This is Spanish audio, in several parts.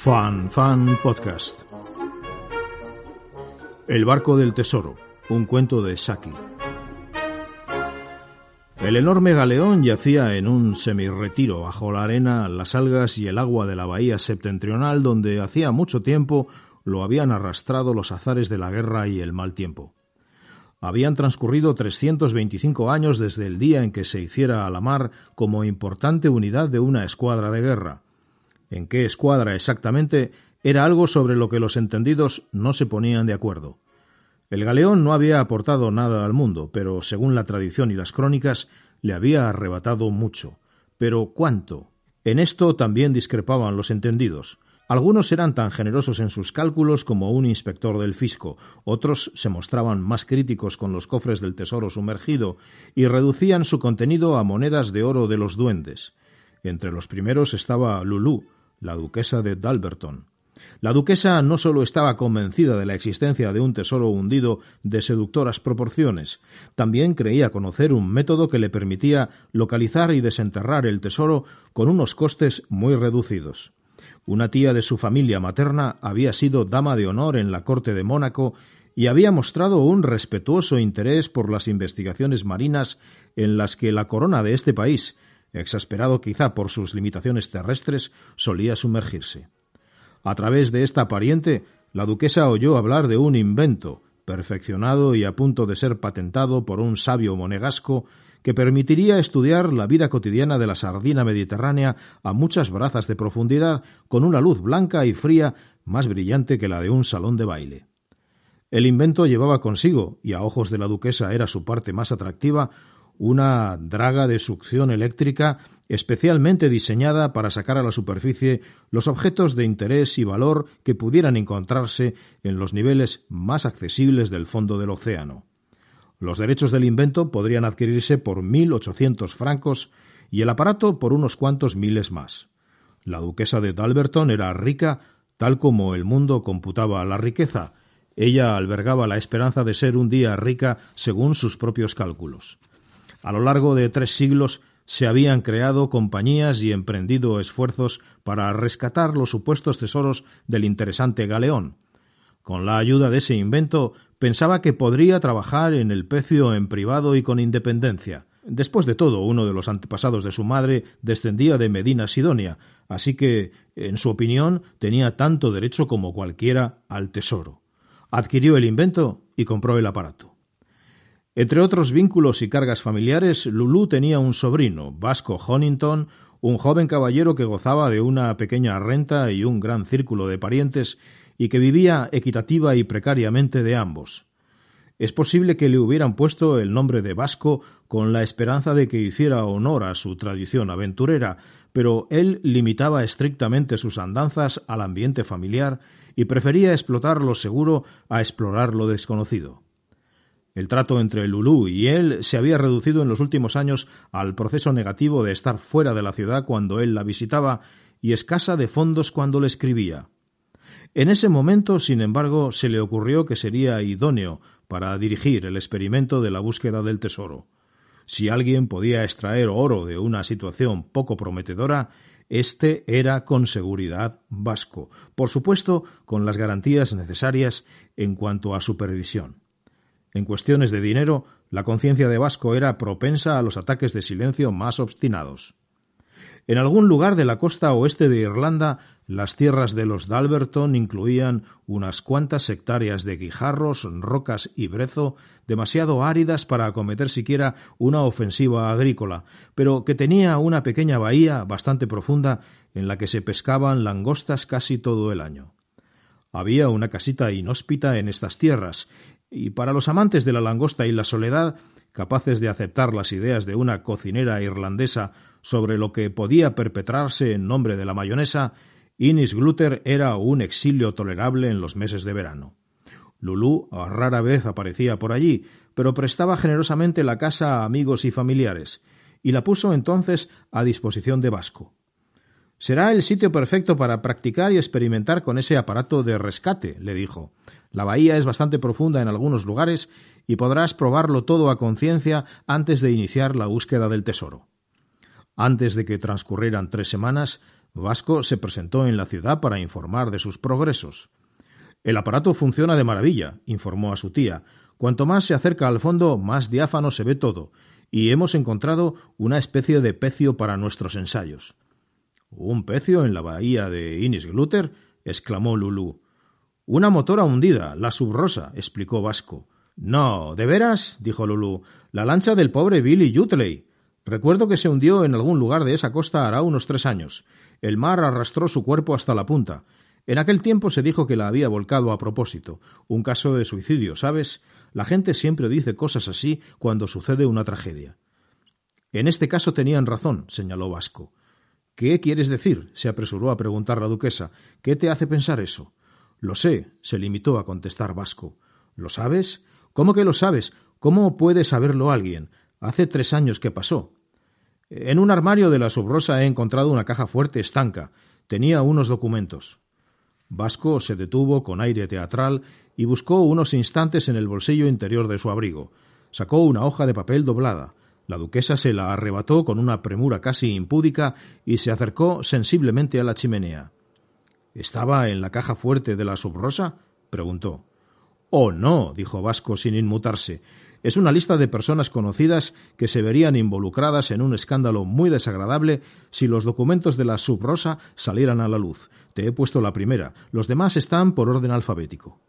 Fan Fan Podcast. El barco del tesoro, un cuento de Saki. El enorme galeón yacía en un semirretiro bajo la arena, las algas y el agua de la bahía septentrional donde hacía mucho tiempo lo habían arrastrado los azares de la guerra y el mal tiempo. Habían transcurrido 325 años desde el día en que se hiciera a la mar como importante unidad de una escuadra de guerra. En qué escuadra exactamente era algo sobre lo que los entendidos no se ponían de acuerdo. El galeón no había aportado nada al mundo, pero según la tradición y las crónicas, le había arrebatado mucho. Pero ¿cuánto? En esto también discrepaban los entendidos. Algunos eran tan generosos en sus cálculos como un inspector del fisco, otros se mostraban más críticos con los cofres del tesoro sumergido y reducían su contenido a monedas de oro de los duendes. Entre los primeros estaba Lulú, la duquesa de Dalberton. La duquesa no sólo estaba convencida de la existencia de un tesoro hundido de seductoras proporciones, también creía conocer un método que le permitía localizar y desenterrar el tesoro con unos costes muy reducidos. Una tía de su familia materna había sido dama de honor en la corte de Mónaco y había mostrado un respetuoso interés por las investigaciones marinas en las que la corona de este país, exasperado quizá por sus limitaciones terrestres, solía sumergirse. A través de esta pariente, la duquesa oyó hablar de un invento, perfeccionado y a punto de ser patentado por un sabio monegasco, que permitiría estudiar la vida cotidiana de la sardina mediterránea a muchas brazas de profundidad con una luz blanca y fría más brillante que la de un salón de baile. El invento llevaba consigo, y a ojos de la duquesa era su parte más atractiva, una draga de succión eléctrica especialmente diseñada para sacar a la superficie los objetos de interés y valor que pudieran encontrarse en los niveles más accesibles del fondo del océano. Los derechos del invento podrían adquirirse por mil ochocientos francos y el aparato por unos cuantos miles más. La duquesa de Dalberton era rica tal como el mundo computaba la riqueza. Ella albergaba la esperanza de ser un día rica según sus propios cálculos. A lo largo de tres siglos se habían creado compañías y emprendido esfuerzos para rescatar los supuestos tesoros del interesante galeón. Con la ayuda de ese invento pensaba que podría trabajar en el pecio en privado y con independencia. Después de todo, uno de los antepasados de su madre descendía de Medina Sidonia, así que, en su opinión, tenía tanto derecho como cualquiera al tesoro. Adquirió el invento y compró el aparato. Entre otros vínculos y cargas familiares, Lulú tenía un sobrino, Vasco Honington, un joven caballero que gozaba de una pequeña renta y un gran círculo de parientes y que vivía equitativa y precariamente de ambos. Es posible que le hubieran puesto el nombre de Vasco con la esperanza de que hiciera honor a su tradición aventurera, pero él limitaba estrictamente sus andanzas al ambiente familiar y prefería explotar lo seguro a explorar lo desconocido. El trato entre Lulú y él se había reducido en los últimos años al proceso negativo de estar fuera de la ciudad cuando él la visitaba y escasa de fondos cuando le escribía. En ese momento, sin embargo, se le ocurrió que sería idóneo para dirigir el experimento de la búsqueda del tesoro. Si alguien podía extraer oro de una situación poco prometedora, este era con seguridad vasco, por supuesto con las garantías necesarias en cuanto a supervisión. En cuestiones de dinero, la conciencia de Vasco era propensa a los ataques de silencio más obstinados. En algún lugar de la costa oeste de Irlanda, las tierras de los Dalberton incluían unas cuantas hectáreas de guijarros, rocas y brezo, demasiado áridas para acometer siquiera una ofensiva agrícola, pero que tenía una pequeña bahía bastante profunda en la que se pescaban langostas casi todo el año. Había una casita inhóspita en estas tierras, Y para los amantes de la langosta y la soledad, capaces de aceptar las ideas de una cocinera irlandesa sobre lo que podía perpetrarse en nombre de la mayonesa, Innis Glutter era un exilio tolerable en los meses de verano. Lulú rara vez aparecía por allí, pero prestaba generosamente la casa a amigos y familiares, y la puso entonces a disposición de Vasco. Será el sitio perfecto para practicar y experimentar con ese aparato de rescate, le dijo. La bahía es bastante profunda en algunos lugares y podrás probarlo todo a conciencia antes de iniciar la búsqueda del tesoro. Antes de que transcurrieran tres semanas, Vasco se presentó en la ciudad para informar de sus progresos. El aparato funciona de maravilla, informó a su tía. Cuanto más se acerca al fondo, más diáfano se ve todo, y hemos encontrado una especie de pecio para nuestros ensayos. ¿Un pecio en la bahía de Innisgluter? exclamó Lulú. Una motora hundida, la subrosa, explicó Vasco. No, ¿de veras? dijo Lulú. La lancha del pobre Billy Yutley. Recuerdo que se hundió en algún lugar de esa costa hará unos tres años. El mar arrastró su cuerpo hasta la punta. En aquel tiempo se dijo que la había volcado a propósito. Un caso de suicidio, ¿sabes? La gente siempre dice cosas así cuando sucede una tragedia. En este caso tenían razón, señaló Vasco. ¿Qué quieres decir? se apresuró a preguntar la duquesa. ¿Qué te hace pensar eso? Lo sé, se limitó a contestar Vasco. ¿Lo sabes? ¿Cómo que lo sabes? ¿Cómo puede saberlo alguien? Hace tres años que pasó. En un armario de la subrosa he encontrado una caja fuerte estanca. Tenía unos documentos. Vasco se detuvo con aire teatral y buscó unos instantes en el bolsillo interior de su abrigo. Sacó una hoja de papel doblada. La duquesa se la arrebató con una premura casi impúdica y se acercó sensiblemente a la chimenea. ¿Estaba en la caja fuerte de la subrosa? preguntó. Oh, no, dijo Vasco sin inmutarse. Es una lista de personas conocidas que se verían involucradas en un escándalo muy desagradable si los documentos de la subrosa salieran a la luz. Te he puesto la primera. Los demás están por orden alfabético.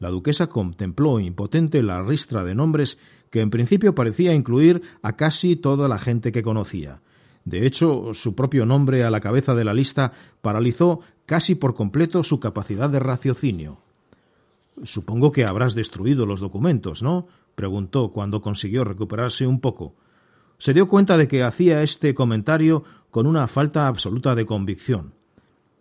La duquesa contempló impotente la ristra de nombres que en principio parecía incluir a casi toda la gente que conocía. De hecho, su propio nombre a la cabeza de la lista paralizó casi por completo su capacidad de raciocinio. Supongo que habrás destruido los documentos, ¿no? preguntó cuando consiguió recuperarse un poco. Se dio cuenta de que hacía este comentario con una falta absoluta de convicción.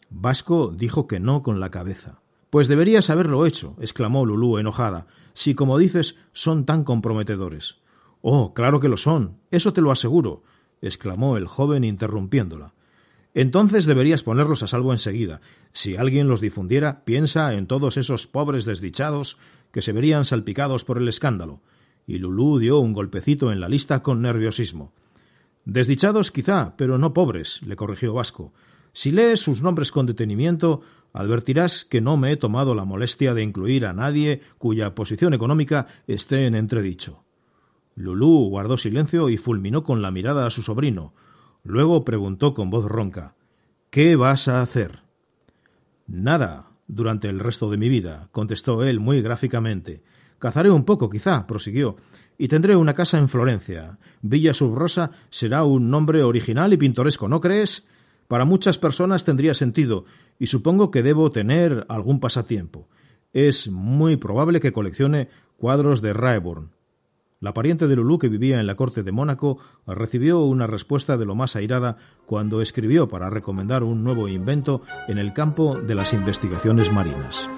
Vasco dijo que no con la cabeza. Pues deberías haberlo hecho, exclamó Lulú enojada, si, como dices, son tan comprometedores. Oh, claro que lo son, eso te lo aseguro, exclamó el joven interrumpiéndola. Entonces deberías ponerlos a salvo enseguida. Si alguien los difundiera, piensa en todos esos pobres desdichados que se verían salpicados por el escándalo. Y Lulú dio un golpecito en la lista con nerviosismo. Desdichados quizá, pero no pobres, le corrigió Vasco. Si lees sus nombres con detenimiento, advertirás que no me he tomado la molestia de incluir a nadie cuya posición económica esté en entredicho. Lulú guardó silencio y fulminó con la mirada a su sobrino. Luego preguntó con voz ronca ¿Qué vas a hacer? Nada, durante el resto de mi vida, contestó él muy gráficamente. Cazaré un poco, quizá, prosiguió, y tendré una casa en Florencia. Villa Subrosa será un nombre original y pintoresco, ¿no crees? Para muchas personas tendría sentido, y supongo que debo tener algún pasatiempo. Es muy probable que coleccione cuadros de Raeburn. La pariente de Lulú, que vivía en la corte de Mónaco, recibió una respuesta de lo más airada cuando escribió para recomendar un nuevo invento en el campo de las investigaciones marinas.